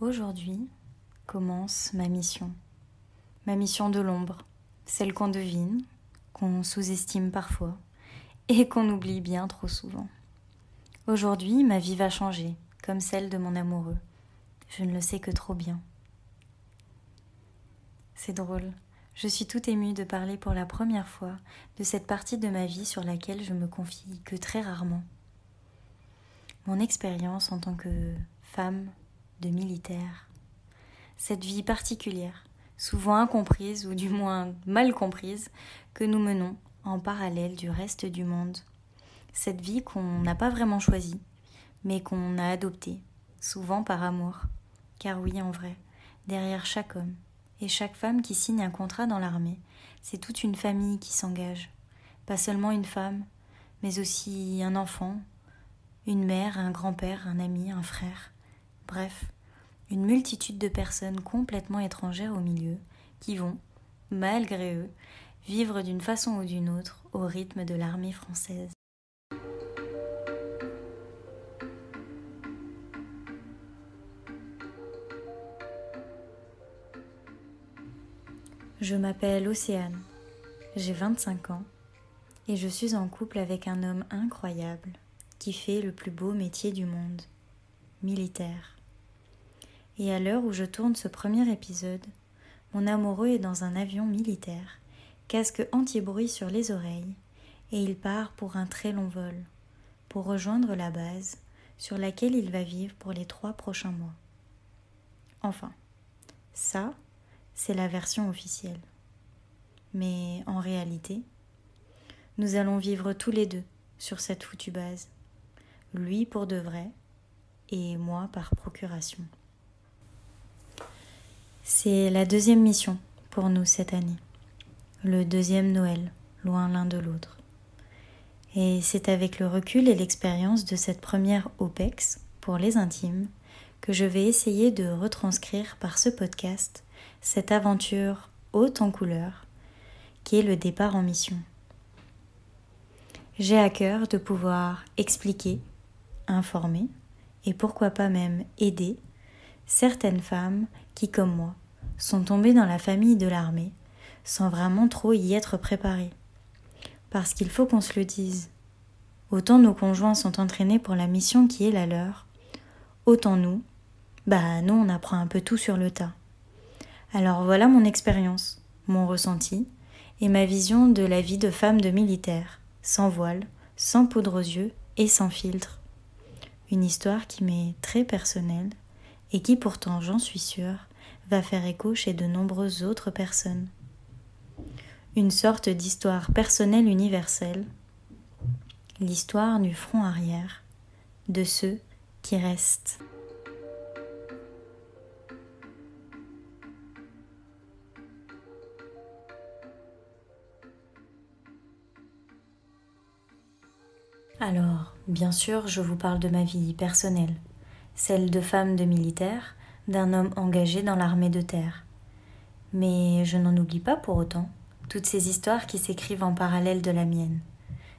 Aujourd'hui commence ma mission. Ma mission de l'ombre, celle qu'on devine, qu'on sous-estime parfois et qu'on oublie bien trop souvent. Aujourd'hui, ma vie va changer, comme celle de mon amoureux. Je ne le sais que trop bien. C'est drôle. Je suis tout émue de parler pour la première fois de cette partie de ma vie sur laquelle je me confie que très rarement. Mon expérience en tant que femme, militaire. Cette vie particulière, souvent incomprise ou du moins mal comprise, que nous menons en parallèle du reste du monde. Cette vie qu'on n'a pas vraiment choisie, mais qu'on a adoptée, souvent par amour. Car oui, en vrai, derrière chaque homme et chaque femme qui signe un contrat dans l'armée, c'est toute une famille qui s'engage. Pas seulement une femme, mais aussi un enfant, une mère, un grand-père, un ami, un frère. Bref, une multitude de personnes complètement étrangères au milieu, qui vont, malgré eux, vivre d'une façon ou d'une autre au rythme de l'armée française. Je m'appelle Océane, j'ai 25 ans et je suis en couple avec un homme incroyable qui fait le plus beau métier du monde, militaire. Et à l'heure où je tourne ce premier épisode, mon amoureux est dans un avion militaire, casque anti-bruit sur les oreilles, et il part pour un très long vol, pour rejoindre la base sur laquelle il va vivre pour les trois prochains mois. Enfin, ça, c'est la version officielle. Mais en réalité, nous allons vivre tous les deux sur cette foutue base. Lui pour de vrai et moi par procuration. C'est la deuxième mission pour nous cette année, le deuxième Noël, loin l'un de l'autre. Et c'est avec le recul et l'expérience de cette première OPEX pour les intimes que je vais essayer de retranscrire par ce podcast cette aventure haute en couleurs qui est le départ en mission. J'ai à cœur de pouvoir expliquer, informer et pourquoi pas même aider certaines femmes qui, comme moi, sont tombées dans la famille de l'armée sans vraiment trop y être préparées. Parce qu'il faut qu'on se le dise. Autant nos conjoints sont entraînés pour la mission qui est la leur, autant nous, bah nous on apprend un peu tout sur le tas. Alors voilà mon expérience, mon ressenti et ma vision de la vie de femme de militaire, sans voile, sans poudre aux yeux et sans filtre. Une histoire qui m'est très personnelle et qui pourtant, j'en suis sûre, va faire écho chez de nombreuses autres personnes. Une sorte d'histoire personnelle universelle, l'histoire du front arrière, de ceux qui restent. Alors, bien sûr, je vous parle de ma vie personnelle, celle de femme de militaire, d'un homme engagé dans l'armée de terre. Mais je n'en oublie pas pour autant toutes ces histoires qui s'écrivent en parallèle de la mienne.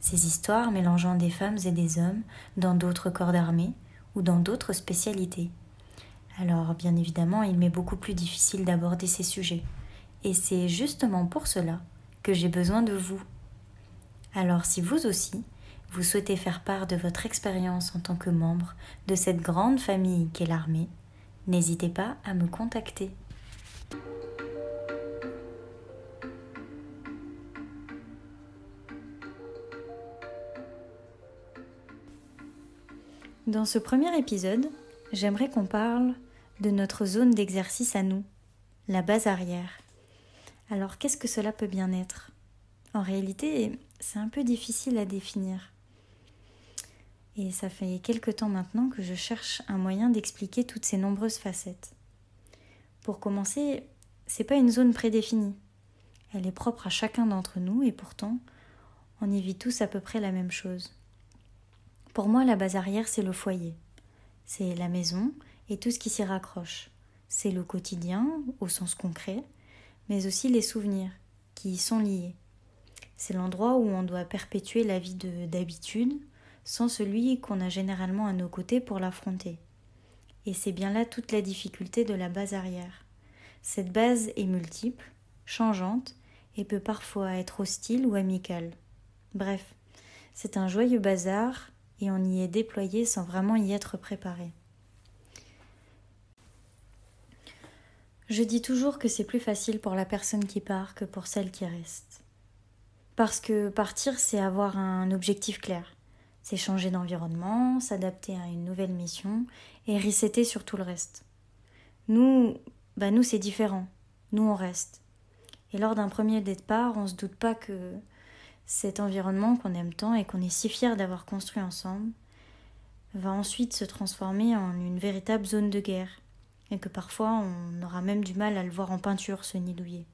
Ces histoires mélangeant des femmes et des hommes dans d'autres corps d'armée ou dans d'autres spécialités. Alors, bien évidemment, il m'est beaucoup plus difficile d'aborder ces sujets. Et c'est justement pour cela que j'ai besoin de vous. Alors, si vous aussi, vous souhaitez faire part de votre expérience en tant que membre de cette grande famille qu'est l'armée, n'hésitez pas à me contacter. Dans ce premier épisode, j'aimerais qu'on parle de notre zone d'exercice à nous, la base arrière. Alors qu'est-ce que cela peut bien être? En réalité, c'est un peu difficile à définir. Et ça fait quelque temps maintenant que je cherche un moyen d'expliquer toutes ces nombreuses facettes. Pour commencer, c'est pas une zone prédéfinie. Elle est propre à chacun d'entre nous et pourtant, on y vit tous à peu près la même chose. Pour moi, la base arrière, c'est le foyer. C'est la maison et tout ce qui s'y raccroche. C'est le quotidien au sens concret, mais aussi les souvenirs qui y sont liés. C'est l'endroit où on doit perpétuer la vie d'habitude, sans celui qu'on a généralement à nos côtés pour l'affronter. Et c'est bien là toute la difficulté de la base arrière. Cette base est multiple, changeante, et peut parfois être hostile ou amicale. Bref, c'est un joyeux bazar, et on y est déployé sans vraiment y être préparé. Je dis toujours que c'est plus facile pour la personne qui part que pour celle qui reste. Parce que partir, c'est avoir un objectif clair. C'est changer d'environnement, s'adapter à une nouvelle mission et resetter sur tout le reste. Nous, bah nous c'est différent. Nous on reste. Et lors d'un premier départ, on se doute pas que cet environnement qu'on aime tant et qu'on est si fier d'avoir construit ensemble va ensuite se transformer en une véritable zone de guerre et que parfois on aura même du mal à le voir en peinture ce nid douillet.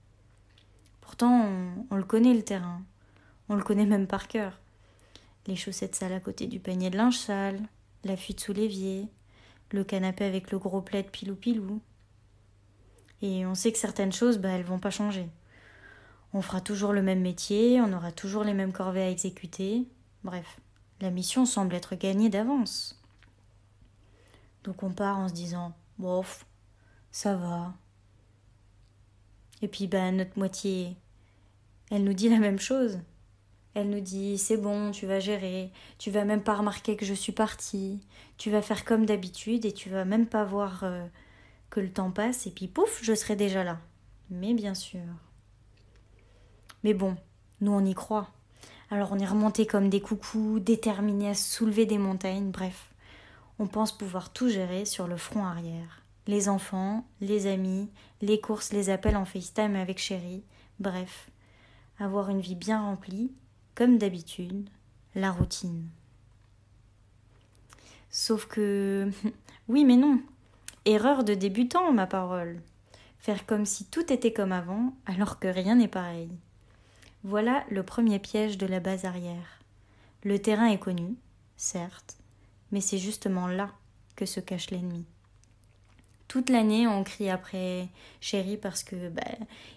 Pourtant, on, le connaît le terrain, on le connaît même par cœur. Les chaussettes sales à côté du panier de linge sale, la fuite sous l'évier, le canapé avec le gros plaid pilou-pilou. Et on sait que certaines choses, bah, elles vont pas changer. On fera toujours le même métier, on aura toujours les mêmes corvées à exécuter. Bref, la mission semble être gagnée d'avance. Donc on part en se disant Bof, ça va. Et puis, ben, notre moitié, elle nous dit la même chose. Elle nous dit c'est bon, tu vas gérer, tu vas même pas remarquer que je suis partie, tu vas faire comme d'habitude et tu vas même pas voir euh, que le temps passe et puis pouf, je serai déjà là. Mais bien sûr. Mais bon, nous on y croit. Alors on est remonté comme des coucous, déterminés à soulever des montagnes, bref. On pense pouvoir tout gérer sur le front arrière. Les enfants, les amis, les courses, les appels en FaceTime avec chérie, bref. Avoir une vie bien remplie comme d'habitude, la routine. Sauf que... oui mais non. Erreur de débutant, ma parole. Faire comme si tout était comme avant, alors que rien n'est pareil. Voilà le premier piège de la base arrière. Le terrain est connu, certes, mais c'est justement là que se cache l'ennemi. Toute l'année, on crie après chéri parce que bah,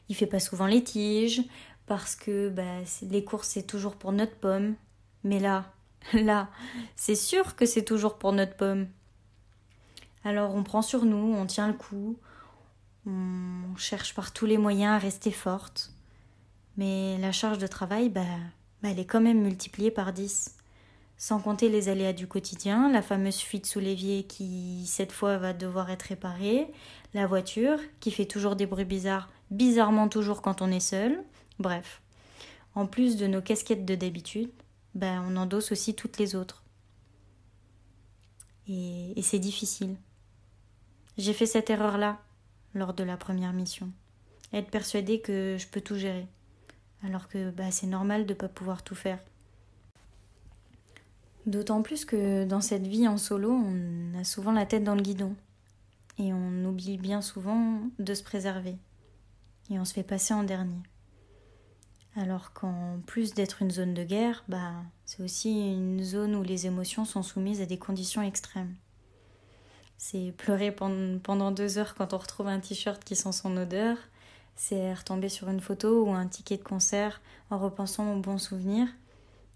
il fait pas souvent les tiges, parce que bah, les courses c'est toujours pour notre pomme. Mais là, là, c'est sûr que c'est toujours pour notre pomme. Alors on prend sur nous, on tient le coup, on cherche par tous les moyens à rester forte. Mais la charge de travail, bah, bah elle est quand même multipliée par 10. Sans compter les aléas du quotidien, la fameuse fuite sous l'évier qui, cette fois, va devoir être réparée, la voiture qui fait toujours des bruits bizarres, bizarrement toujours quand on est seul, Bref, en plus de nos casquettes de d'habitude, ben, on endosse aussi toutes les autres. Et, c'est difficile. J'ai fait cette erreur-là lors de la première mission. Être persuadée que je peux tout gérer. Alors que bah, c'est normal de ne pas pouvoir tout faire. D'autant plus que dans cette vie en solo, on a souvent la tête dans le guidon. Et on oublie bien souvent de se préserver. Et on se fait passer en dernier. Alors qu'en plus d'être une zone de guerre, bah, c'est aussi une zone où les émotions sont soumises à des conditions extrêmes. C'est pleurer pendant deux heures quand on retrouve un t-shirt qui sent son odeur, c'est retomber sur une photo ou un ticket de concert en repensant aux bons souvenirs,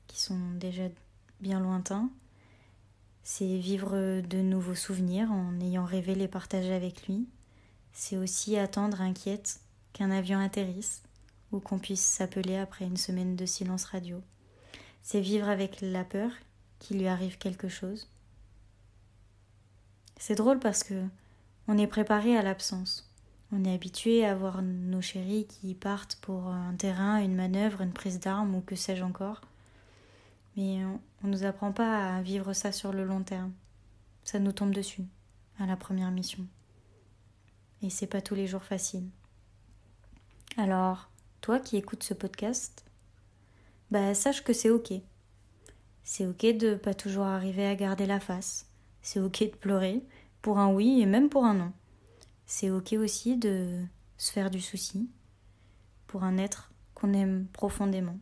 qui sont déjà bien lointains. C'est vivre de nouveaux souvenirs en ayant rêvé les partager avec lui. C'est aussi attendre inquiète qu'un avion atterrisse ou qu'on puisse s'appeler après une semaine de silence radio. C'est vivre avec la peur qu'il lui arrive quelque chose. C'est drôle parce que on est préparé à l'absence. On est habitué à voir nos chéris qui partent pour un terrain, une manœuvre, une prise d'armes ou que sais-je encore. Mais on ne nous apprend pas à vivre ça sur le long terme. Ça nous tombe dessus à la première mission. Et c'est pas tous les jours facile. Alors, toi qui écoutes ce podcast, bah sache que c'est ok. C'est ok de pas toujours arriver à garder la face. C'est ok de pleurer pour un oui et même pour un non. C'est ok aussi de se faire du souci pour un être qu'on aime profondément.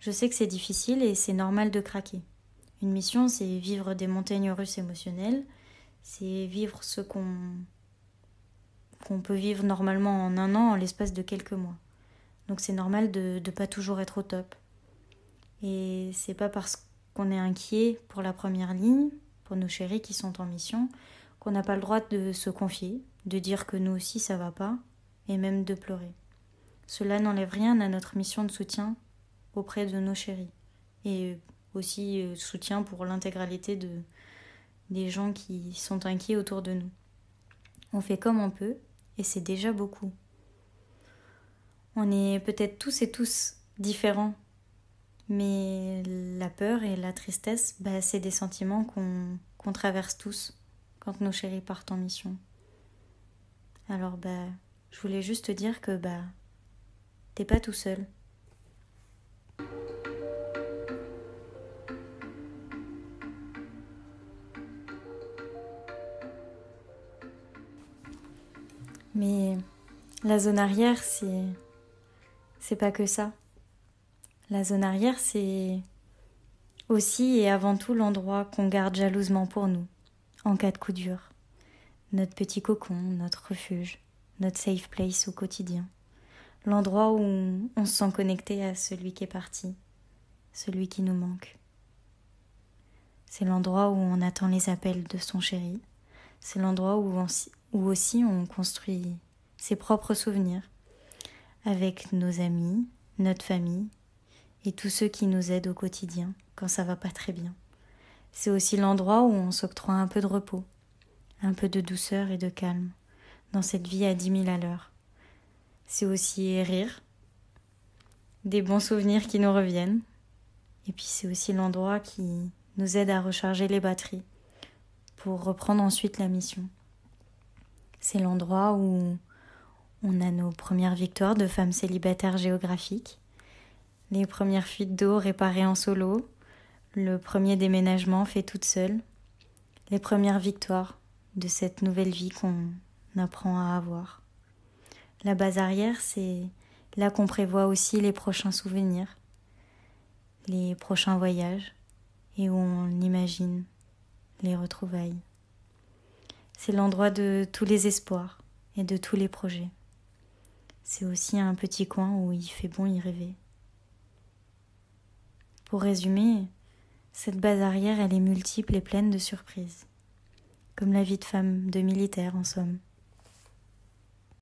Je sais que c'est difficile et c'est normal de craquer. Une mission, c'est vivre des montagnes russes émotionnelles, c'est vivre ce qu'on qu'on peut vivre normalement en un an en l'espace de quelques mois. Donc c'est normal de ne pas toujours être au top. Et c'est pas parce qu'on est inquiet pour la première ligne, pour nos chéris qui sont en mission, qu'on n'a pas le droit de se confier, de dire que nous aussi ça va pas, et même de pleurer. Cela n'enlève rien à notre mission de soutien auprès de nos chéris, et aussi euh, soutien pour l'intégralité de, des gens qui sont inquiets autour de nous. On fait comme on peut, et c'est déjà beaucoup. On est peut-être tous et tous différents, mais la peur et la tristesse, bah, c'est des sentiments qu'on traverse tous quand nos chéris partent en mission. Alors bah, je voulais juste te dire que bah, t'es pas tout seul. Mais la zone arrière, c'est. C'est pas que ça. La zone arrière, c'est aussi et avant tout l'endroit qu'on garde jalousement pour nous, en cas de coup dur. Notre petit cocon, notre refuge, notre safe place au quotidien. L'endroit où on se sent connecté à celui qui est parti, celui qui nous manque. C'est l'endroit où on attend les appels de son chéri. C'est l'endroit où, où aussi on construit ses propres souvenirs avec nos amis, notre famille et tous ceux qui nous aident au quotidien quand ça va pas très bien. C'est aussi l'endroit où on s'octroie un peu de repos, un peu de douceur et de calme dans cette vie à dix mille à l'heure. C'est aussi rire, des bons souvenirs qui nous reviennent, et puis c'est aussi l'endroit qui nous aide à recharger les batteries pour reprendre ensuite la mission. C'est l'endroit où on a nos premières victoires de femmes célibataires géographiques, les premières fuites d'eau réparées en solo, le premier déménagement fait toute seule, les premières victoires de cette nouvelle vie qu'on apprend à avoir. La base arrière, c'est là qu'on prévoit aussi les prochains souvenirs, les prochains voyages, et où on imagine les retrouvailles. C'est l'endroit de tous les espoirs et de tous les projets. C'est aussi un petit coin où il fait bon y rêver. Pour résumer, cette base arrière, elle est multiple et pleine de surprises, comme la vie de femme de militaire en somme.